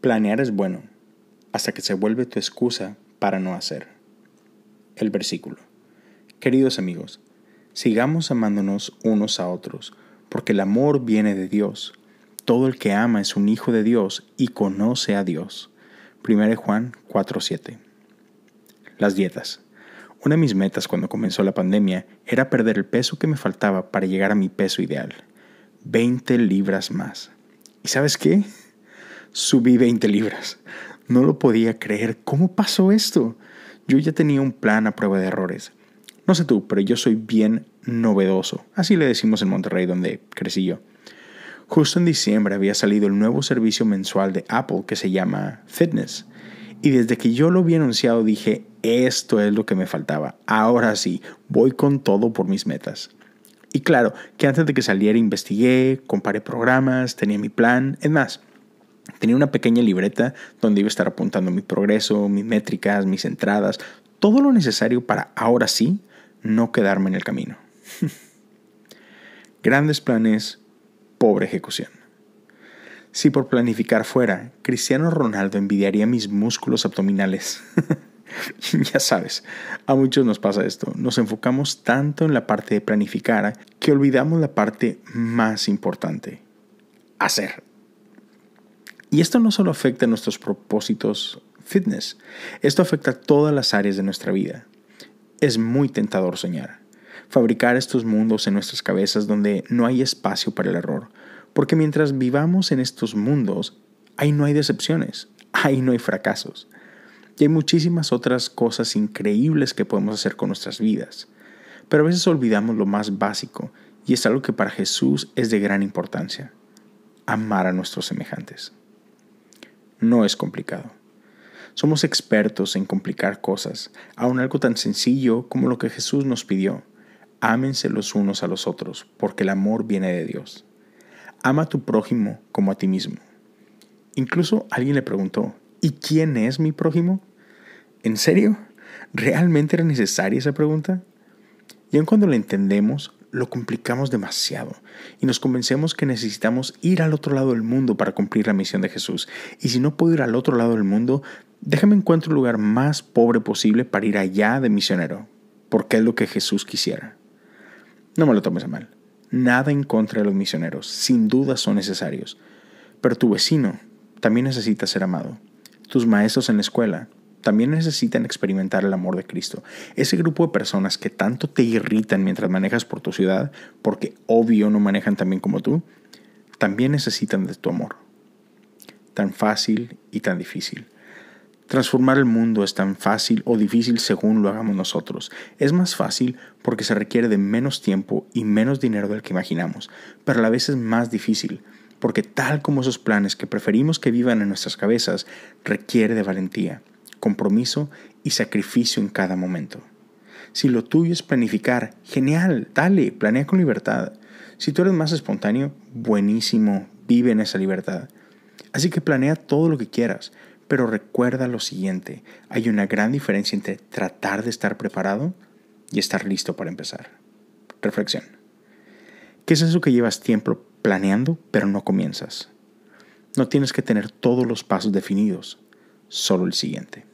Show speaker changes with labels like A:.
A: Planear es bueno, hasta que se vuelve tu excusa para no hacer. El versículo. Queridos amigos, sigamos amándonos unos a otros, porque el amor viene de Dios. Todo el que ama es un hijo de Dios y conoce a Dios. 1 Juan 4:7. Las dietas. Una de mis metas cuando comenzó la pandemia era perder el peso que me faltaba para llegar a mi peso ideal. 20 libras más. ¿Y sabes qué? Subí 20 libras. No lo podía creer. ¿Cómo pasó esto? Yo ya tenía un plan a prueba de errores. No sé tú, pero yo soy bien novedoso. Así le decimos en Monterrey, donde crecí yo. Justo en diciembre había salido el nuevo servicio mensual de Apple que se llama Fitness. Y desde que yo lo vi anunciado dije, esto es lo que me faltaba. Ahora sí, voy con todo por mis metas. Y claro, que antes de que saliera investigué, comparé programas, tenía mi plan, es más, Tenía una pequeña libreta donde iba a estar apuntando mi progreso, mis métricas, mis entradas, todo lo necesario para ahora sí no quedarme en el camino. Grandes planes, pobre ejecución. Si por planificar fuera, Cristiano Ronaldo envidiaría mis músculos abdominales. ya sabes, a muchos nos pasa esto. Nos enfocamos tanto en la parte de planificar que olvidamos la parte más importante, hacer. Y esto no solo afecta a nuestros propósitos fitness, esto afecta a todas las áreas de nuestra vida. Es muy tentador soñar, fabricar estos mundos en nuestras cabezas donde no hay espacio para el error, porque mientras vivamos en estos mundos, ahí no hay decepciones, ahí no hay fracasos. Y hay muchísimas otras cosas increíbles que podemos hacer con nuestras vidas. Pero a veces olvidamos lo más básico, y es algo que para Jesús es de gran importancia, amar a nuestros semejantes no es complicado. Somos expertos en complicar cosas, aun algo tan sencillo como lo que Jesús nos pidió. Ámense los unos a los otros, porque el amor viene de Dios. Ama a tu prójimo como a ti mismo. Incluso alguien le preguntó, ¿y quién es mi prójimo? ¿En serio? ¿Realmente era necesaria esa pregunta? Y aun cuando la entendemos, lo complicamos demasiado y nos convencemos que necesitamos ir al otro lado del mundo para cumplir la misión de Jesús. Y si no puedo ir al otro lado del mundo, déjame encontrar el lugar más pobre posible para ir allá de misionero, porque es lo que Jesús quisiera. No me lo tomes a mal. Nada en contra de los misioneros, sin duda son necesarios. Pero tu vecino también necesita ser amado. Tus maestros en la escuela también necesitan experimentar el amor de Cristo. Ese grupo de personas que tanto te irritan mientras manejas por tu ciudad, porque obvio no manejan tan bien como tú, también necesitan de tu amor. Tan fácil y tan difícil. Transformar el mundo es tan fácil o difícil según lo hagamos nosotros. Es más fácil porque se requiere de menos tiempo y menos dinero del que imaginamos, pero a la vez es más difícil porque tal como esos planes que preferimos que vivan en nuestras cabezas, requiere de valentía compromiso y sacrificio en cada momento. Si lo tuyo es planificar, genial, dale, planea con libertad. Si tú eres más espontáneo, buenísimo, vive en esa libertad. Así que planea todo lo que quieras, pero recuerda lo siguiente, hay una gran diferencia entre tratar de estar preparado y estar listo para empezar. Reflexión. ¿Qué es eso que llevas tiempo planeando pero no comienzas? No tienes que tener todos los pasos definidos, solo el siguiente.